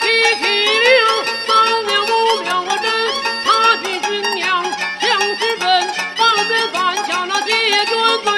七七留三秒五秒我真进军粮将士坟保证犯下那些冤罪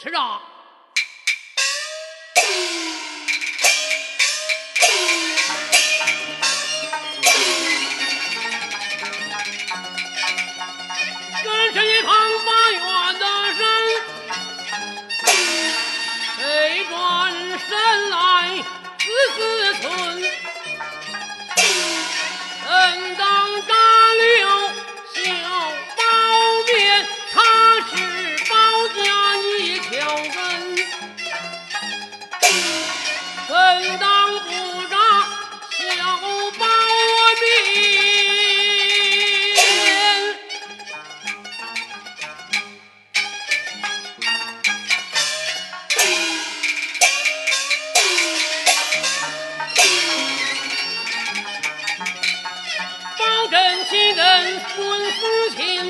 是啊。岂能问事情？